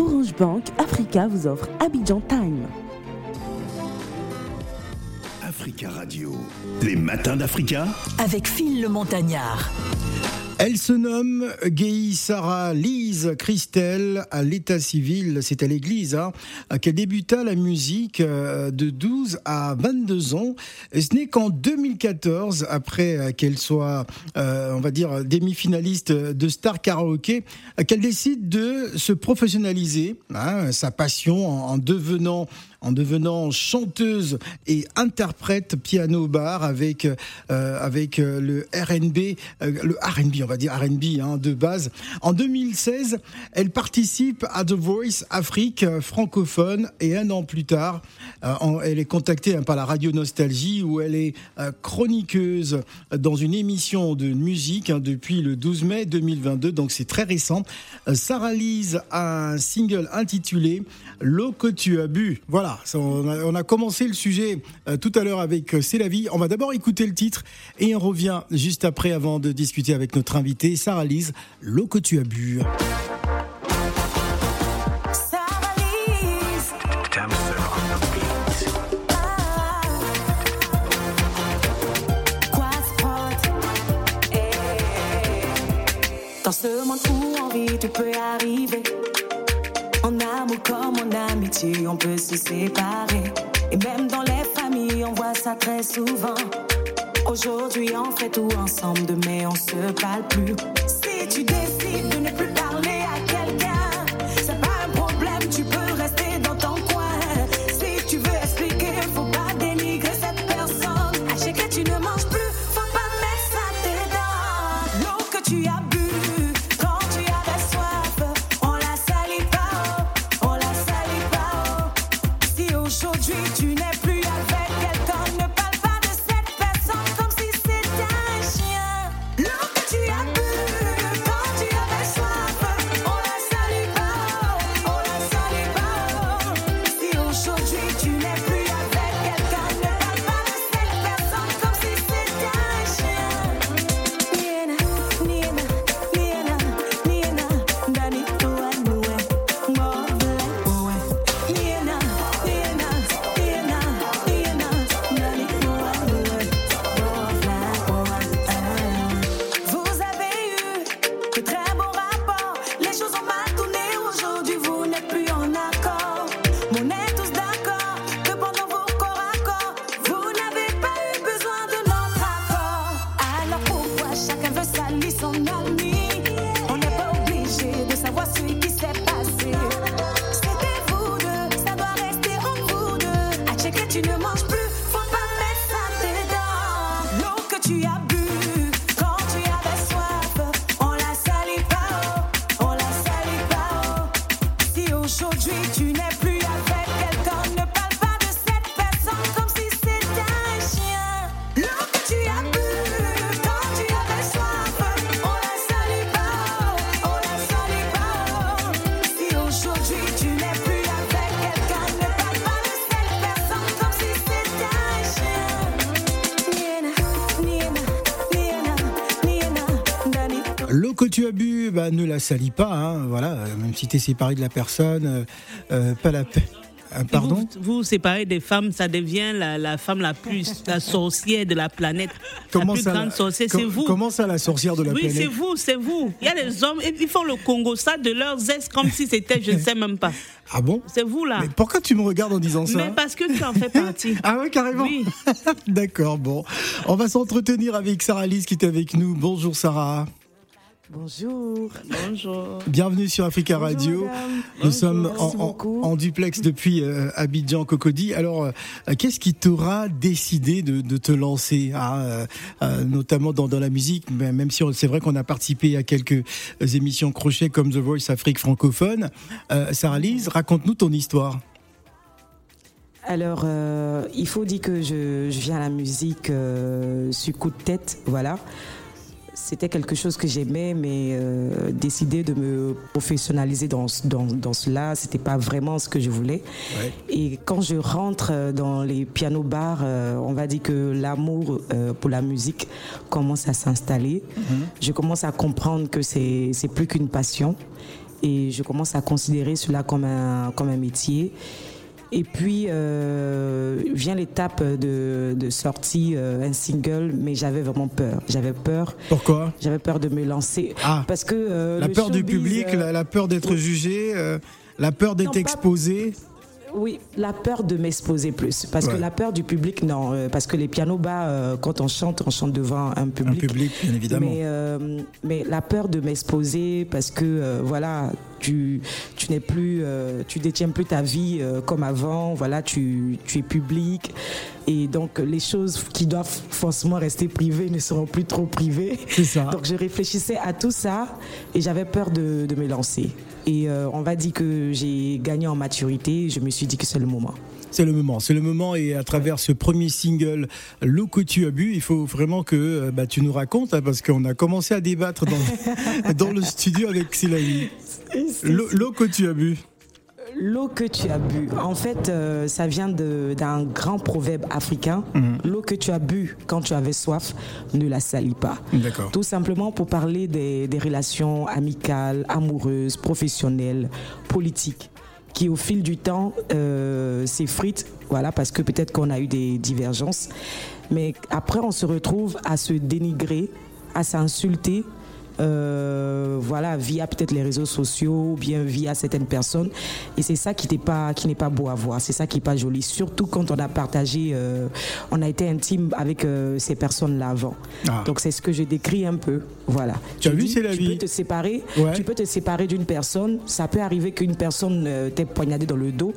Orange Bank Africa vous offre Abidjan Time. Africa Radio, les matins d'Africa avec Phil le Montagnard. Elle se nomme Gay Sarah Lise Christelle à l'état civil, c'est à l'église, hein, qu'elle débuta la musique euh, de 12 à 22 ans. Et ce n'est qu'en 2014, après qu'elle soit, euh, on va dire, demi-finaliste de Star Karaoke, qu'elle décide de se professionnaliser, hein, sa passion en devenant en devenant chanteuse et interprète piano bar avec euh, avec euh, le R&B, euh, le R&B, on va dire R&B hein, de base. En 2016, elle participe à The Voice Afrique francophone et un an plus tard, elle est contactée hein, par la radio Nostalgie où elle est chroniqueuse dans une émission de musique hein, depuis le 12 mai 2022, donc c'est très récent. Sarah Lise a un single intitulé L'eau que tu as bu. Voilà on a, commencé le sujet euh, tout à l'heure avec euh, C'est la vie. On va d'abord écouter le titre et on revient juste après avant de discuter avec notre invité Sarah Lise, l'eau que tu as bu. Dans ce monde où envie tu peux arriver en amour comme en amitié, on peut se séparer. Et même dans les familles, on voit ça très souvent. Aujourd'hui, on fait tout ensemble, demain, on se parle plus. Si tu décides salis pas, hein, voilà, même si tu es séparé de la personne, euh, euh, pas la paix. Euh, pardon? Vous, vous séparez des femmes, ça devient la, femme la plus, la sorcière de la planète. Comment la plus ça, grande sorcière, c'est vous. Comment ça, la sorcière de la planète? Oui, c'est vous, c'est vous. Il y a des hommes, ils font le Congo, ça de leurs ex comme si c'était, je ne sais même pas. Ah bon? C'est vous là. Mais pourquoi tu me regardes en disant ça? Mais parce que tu en fais partie. ah oui, carrément. Oui. D'accord, bon. On va s'entretenir avec Sarah Lise qui est avec nous. Bonjour Sarah. Bonjour. Bonjour. Bienvenue sur Africa Radio. Nous sommes en, duplex depuis euh, Abidjan Cocody. Alors, euh, qu'est-ce qui t'aura décidé de, te lancer, hein, euh, notamment dans, la musique, même si c'est vrai qu'on a participé à quelques émissions crochets comme The Voice Afrique francophone. Sarah Lise, raconte-nous ton histoire. Alors, il faut dire que je, je viens à la musique sur coup de tête, voilà c'était quelque chose que j'aimais, mais euh, décider de me professionnaliser dans, dans, dans cela, c'était pas vraiment ce que je voulais. Et quand je rentre dans les pianos bars, euh, on va dire que l'amour euh, pour la musique commence à s'installer. Mhm. Je commence à comprendre que c'est plus qu'une passion Et je commence à considérer cela comme un, comme un métier. Et puis euh, vient l'étape de, de sortie, euh, un single, mais j'avais vraiment peur. J'avais peur. Pourquoi? J'avais peur de me lancer. Ah. Parce que. euh, La peur du showbiz, public, euh, la, la peur d'être jugé, euh, la peur d'être pas- exposé. Oui, la peur de m'exposer plus. Parce Ouais. que la peur du public, non. euh, parce que les pianos bas, euh, quand on chante, on chante devant un Un public. public, bien évidemment. Mais, euh, mais la peur de m'exposer parce que euh, voilà, tu, tu n'es plus, tu détiens plus ta vie comme avant. Voilà, tu, tu es public et donc les choses qui doivent forcément rester privées ne seront plus trop privées. C'est ça. Donc je réfléchissais à tout ça et j'avais peur de, de me lancer. Et euh, on va dire que j'ai gagné en maturité. Je me suis dit que c'est le moment. C'est le moment, c'est le moment et à travers ce premier single, L'eau que tu as bu, il faut vraiment que euh, bah, tu nous racontes hein, parce qu'on a commencé à débattre dans, dans le studio avec. L'eau l'eau que tu as bu. L'eau que tu as bu, en fait, euh, ça vient d'un grand proverbe africain. L'eau que tu as bu quand tu avais soif, ne la salis pas. Tout simplement pour parler des, des relations amicales, amoureuses, professionnelles, politiques, qui au fil du temps euh, s'effritent, voilà, parce que peut-être qu'on a eu des divergences. Mais après, on se retrouve à se dénigrer, à s'insulter. Euh, voilà, via peut-être les réseaux sociaux, ou bien via certaines personnes, et c'est ça qui n'est pas qui n'est pas beau à voir, c'est ça qui n'est pas joli, surtout quand on a partagé, euh, on a été intime avec euh, ces personnes-là avant. Ah. Donc c'est ce que je décris un peu, voilà. Tu as vu, c'est la tu vie. peux te séparer, Ouais. tu peux te séparer d'une personne. Ça peut arriver qu'une personne t'ait poignardé dans le dos,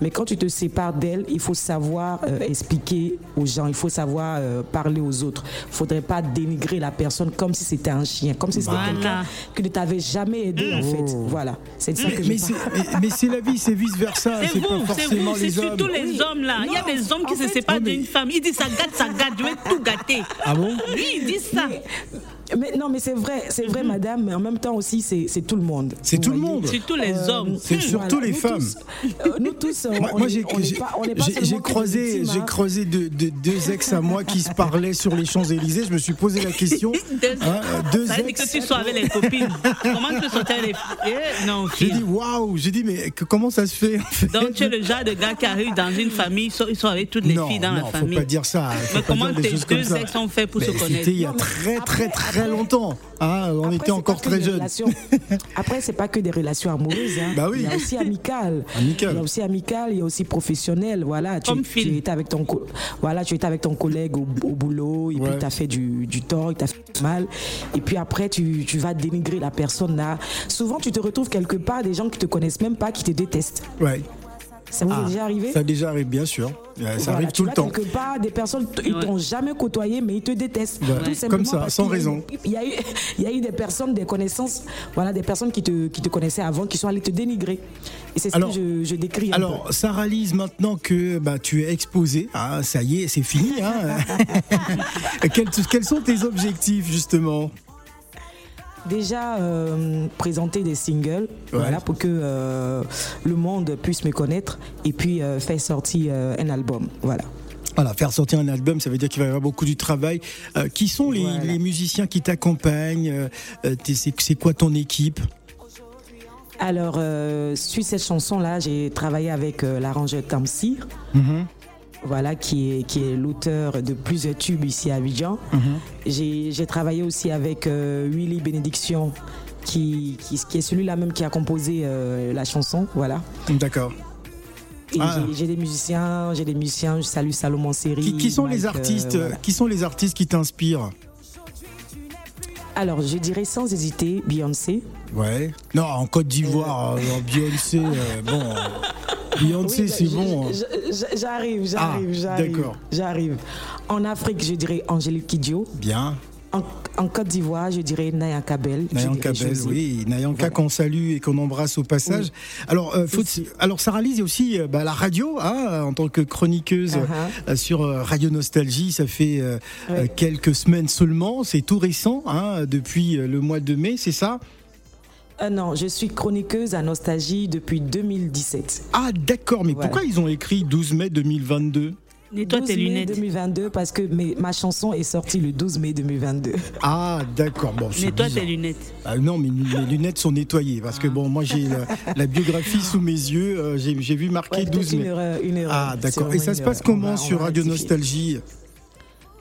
mais quand tu te sépares d'elle, il faut savoir expliquer aux gens, il faut savoir parler aux autres. Il faudrait pas dénigrer la personne comme si c'était un chien, comme si Voilà. quelqu'un qui ne t'avait jamais aidé en fait. Voilà, c'est ça que je Mais c'est mais- c'est la vie, c'est vice versa. C'est vous, c'est vous, c'est surtout les Oui. hommes là. Il y a des hommes qui en se fait- séparent mais- d'une femme. Ils disent ça gâte, ça gâte, je vais tout gâter. Ah bon? Oui, ils disent ça. Mais non, mais c'est vrai, c'est vrai, madame, mais en même temps aussi, c'est c'est tout le monde. C'est tout le monde. Surtout les Euh, hommes. C'est surtout les nous femmes. tous, euh, nous tous, euh, Moi, on moi, j'ai croisé, j'ai hein. croisé deux, deux- deux ex à moi qui se parlaient sur les Champs Élysées. Je me suis posé la question. Deux- hein, deux Ça dire ex. que tu sois avec les copines. Comment tu peux sortir avec les Eh, Non, J'ai dit waouh. J'ai dit mais que- comment ça se fait en fait? Donc tu es le genre de gars qui arrive dans une famille, ils sont, ils sont avec toutes les non, filles dans non, la faut famille. pas dire ça. Faut Mais pas comment tes deux ex ont fait pour se C'était connaître? il y a Non, très très après- très après- longtemps. hein, on Après, était c'est encore pas que très des jeunes. relations- Après, c'est pas que des relations amoureuses. hein. Bah oui. Il y a aussi amicales. Amical. Il y a aussi amical, il y a aussi professionnel. Voilà, tu, tu étais avec ton, co- voilà, tu étais avec ton collègue au, au boulot, et Ouais. puis tu as fait du, du tort, il t'a fait mal. Et puis après, tu, tu vas dénigrer la personne là. Souvent, tu te retrouves quelque part des gens qui te connaissent même pas, qui te détestent. Ouais. Ça vous Ah, est déjà arrivé Ça déjà arrive bien sûr. Euh, Ça Voilà, arrive tout le temps. quelque part, des personnes, ils Ouais. t'ont jamais côtoyé, mais ils te détestent. Ouais. Tout simplement Comme ça, parce sans raison. Il y, a eu, il y a eu des personnes, des connaissances, voilà, des personnes qui te, qui te connaissaient avant, qui sont allées te dénigrer. Et c'est ce Alors- que je, je décris. Alors, Sarah Lise, maintenant que bah, tu es exposée, hein, ça y est, c'est fini. Hein. quels, quels sont tes objectifs justement? Déjà, euh, présenter des singles, voilà, pour que euh, le monde puisse me connaître, et puis euh, faire sortir euh, un album. Voilà. Voilà, faire sortir un album, ça veut dire qu'il va y avoir beaucoup du travail. Qui sont les, Voilà. les musiciens qui t'accompagnent C'est quoi ton équipe? Alors, suite cette chanson-là, j'ai travaillé avec l'arrangeur Tamsir. Mhm. Voilà, qui est, qui est l'auteur de plusieurs tubes ici à Abidjan. Mhm. J'ai j'ai travaillé aussi avec euh, Willy Bénédiction, qui, qui, qui est celui-là même qui a composé euh, la chanson, voilà. D'accord. Ah. j'ai- des musiciens, j'ai des musiciens, je salue Salomon Seri. Qui, qui sont les euh, artistes voilà. Qui sont les artistes qui t'inspirent? Alors, je dirais sans hésiter Beyoncé. Ouais. Non, en Côte d'Ivoire, Beyoncé, bon. Beyoncé, Oui, c'est je- bon. hein. je- J'arrive, j'arrive, Ah, j'arrive. d'accord. J'arrive. En Afrique, je dirais Angélique Kidjo. Bien. En, en Côte d'Ivoire, je dirais Naya Kabel. Bell, Josie. oui, Nayanka Voilà. qu'on salue et qu'on embrasse au passage. Oui. Alors, euh, faut- alors Sarah Lise, il y a aussi euh, bah, la radio, hein, en tant que chroniqueuse Uh-huh. euh, sur euh, Radio Nostalgie. Ça fait euh, quelques semaines seulement, c'est tout récent, hein, depuis le mois de mai, c'est ça? Euh, non, je suis chroniqueuse à Nostalgie depuis 2017. Ah, d'accord, mais Voilà. pourquoi ils ont écrit 12 mai 2022 Nettoie 12 tes mai lunettes. 2022 parce que mes- ma chanson est sortie le 12 mai 2022. Ah, d'accord. Bon, Nettoie tes lunettes. Ah, non, mais mes lunettes sont nettoyées parce que bon, moi j'ai la, la biographie sous mes yeux. euh, j'ai vu marqué Ouais, 12 peut-être une mai. erreur, une erreur. Ah, d'accord. Et ça se passe comment On va- on sur Radio. Nostalgie?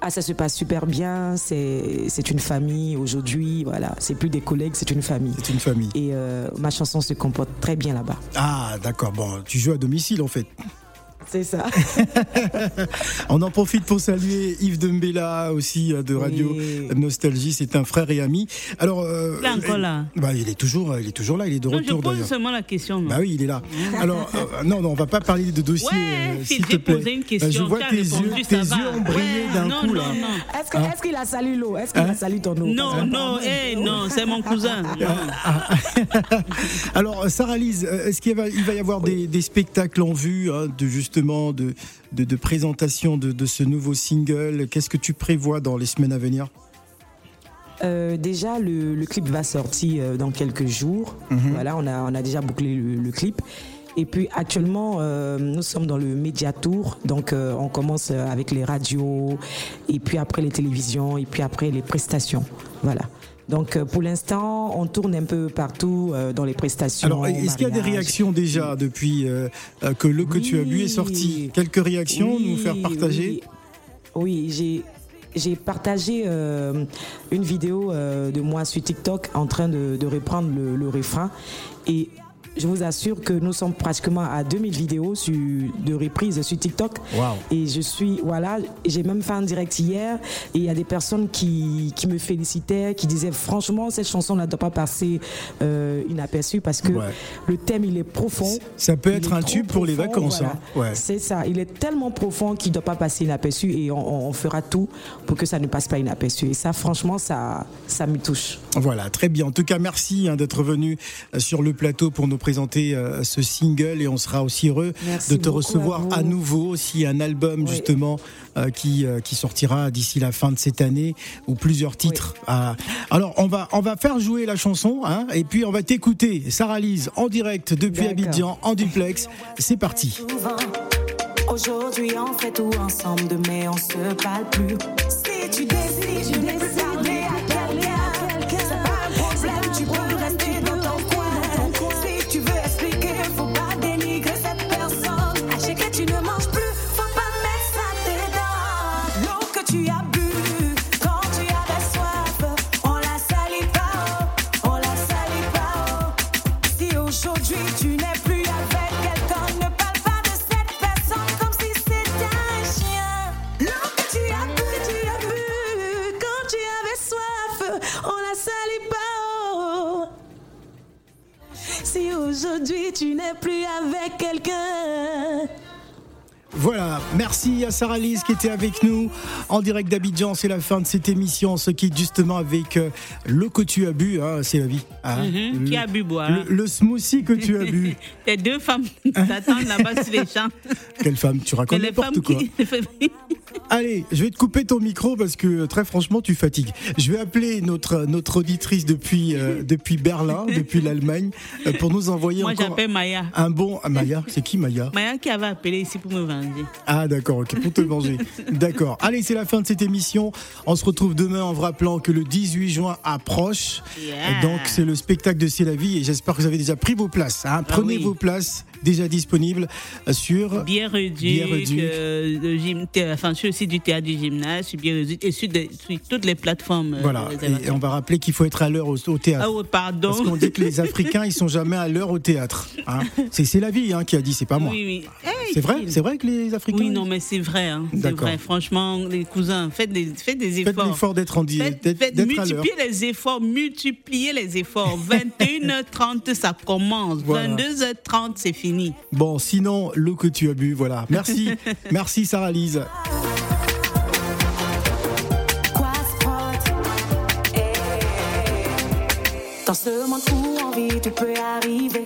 Ah, ça se passe super bien. C'est c'est une famille aujourd'hui. Voilà, c'est plus des collègues, c'est une famille. C'est une famille. Et euh, ma chanson se comporte très bien là-bas. Ah, d'accord. Bon, tu joues à domicile en fait. C'est ça. On en profite pour saluer Yves Dembella aussi euh, de Radio Oui. Nostalgie. C'est un frère et ami. Alors, euh, Il est encore là. bah, il est toujours, il est toujours là. Il est de Non, je retour pose d'ailleurs. seulement la question. moi. Bah oui, il est là. Alors, euh, non, non, on va pas parler de dossier, Ouais, euh, si s'il te plaît. posé une Bah, question, je vois tes répondu, yeux, tes yeux ont brillé Ouais, d'un non, coup non, là. non. Est-ce qu'il a salué l'eau? Est-ce qu'il Hein a salué ton eau? Non, non, eh, non, c'est mon cousin. Alors, Sarah Lise, est-ce qu'il va, il va y avoir des, des spectacles en vue, hein, de justement, de, de, de présentation de, de ce nouveau single Qu'est-ce que tu prévois dans les semaines à venir? Euh, déjà, le, le clip va sortir euh, dans quelques jours. Mhm. Voilà, on a, on a déjà bouclé le, le clip. Et puis actuellement, euh, nous sommes dans le Média Tour. Donc, euh, on commence avec les radios, et puis après les télévisions, et puis après les prestations. Voilà. Donc, euh, pour l'instant, on tourne un peu partout euh, dans les prestations. Alors, est-ce qu'il y a des réactions déjà depuis euh, que le que tu as bu est sorti? Quelques réactions, Oui, nous faire partager? Oui, Oui, j'ai. J'ai partagé euh, une vidéo euh, de moi sur TikTok en train de, de reprendre le, le refrain et je vous assure que nous sommes pratiquement à 2000 vidéos sur, de reprises sur TikTok. Et je suis, voilà, j'ai même fait un direct hier et il y a des personnes qui, qui me félicitaient, qui disaient franchement, cette chanson ne doit pas passer euh, inaperçue parce que Ouais. le thème, il est profond. Ça peut être un tube pour les vacances. voilà. hein. Ouais. C'est ça, il est tellement profond qu'il ne doit pas passer inaperçu et on, on fera tout pour que ça ne passe pas inaperçu. Et ça, franchement, ça, ça me touche. Voilà, très bien. En tout cas, merci hein, d'être venu euh, sur le plateau pour nous présenter euh, ce single et on sera aussi heureux Merci de te recevoir à nouveau aussi un album Oui. justement euh, qui euh, qui sortira d'ici la fin de cette année ou plusieurs titres. Alors on va on va faire jouer la chanson hein, et puis on va t'écouter Sarah Lise en direct depuis. Abidjan en duplex. C'est parti. Aujourd'hui, on fait tout ensemble, demain, on se parle plus. Si tu on la salit pas. oh. Si aujourd'hui tu n'es plus avec quelqu'un. Voilà, merci à Sarah Lise qui était avec nous en direct d'Abidjan. C'est la fin de cette émission. On se quitte justement avec euh, l'eau que tu as bu, hein, c'est la vie. hein. Mhm, qui Le- a bu boire. le, le smoothie que tu as bu. Tes deux femmes t'attendent là-bas sur les champs. Quelle femme Tu racontes n'importe quoi. qui. Allez, je vais te couper ton micro parce que très franchement, tu fatigues. Je vais appeler notre notre auditrice depuis euh, depuis Berlin, depuis l'Allemagne, euh, pour nous envoyer Moi, encore j'appelle Maya. un bon. Ah, Maya, c'est qui Maya? Maya qui avait appelé ici pour me venger. Ah d'accord, ok, pour te venger. D'accord. Allez, c'est la fin de cette émission. On se retrouve demain en vous rappelant que le 18 juin approche. Yeah. Donc c'est le spectacle de C'est la vie et j'espère que vous avez déjà pris vos places. hein. Prenez Ah oui. vos places déjà disponibles euh, sur gym, thé- enfin, sur le site du théâtre du gymnase, sur bien réduit, et sur, sur toutes les plateformes. euh, voilà. Et, on va rappeler qu'il faut être à l'heure au, au théâtre. Ah, oh, pardon. Parce qu'on dit que les Africains, ils sont jamais à l'heure au théâtre. hein. C'est c'est la vie hein, qui a dit, c'est pas moi. Oui, oui. Hey, C'est vrai, c'est vrai que les Africains. Oui, non, mais c'est vrai. Hein. C'est D'accord. vrai. Franchement, les cousins, faites des, faites des Faites efforts. l'effort d'être en Faites, faites d'être à l'heure. multiplier les efforts, multiplier les efforts. 21h30, ça commence. Voilà. 22h30, c'est fini. Bon, sinon, l'eau que tu as bu, voilà. Merci, merci Sarah Lise. Eh. Dans ce monde où en vie tout peut arriver.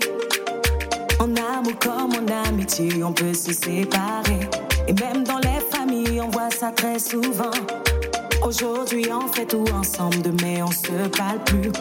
En amour comme en amitié on peut se séparer. Et même dans les familles on voit ça très souvent. Aujourd'hui on fait tout ensemble Demain on se parle plus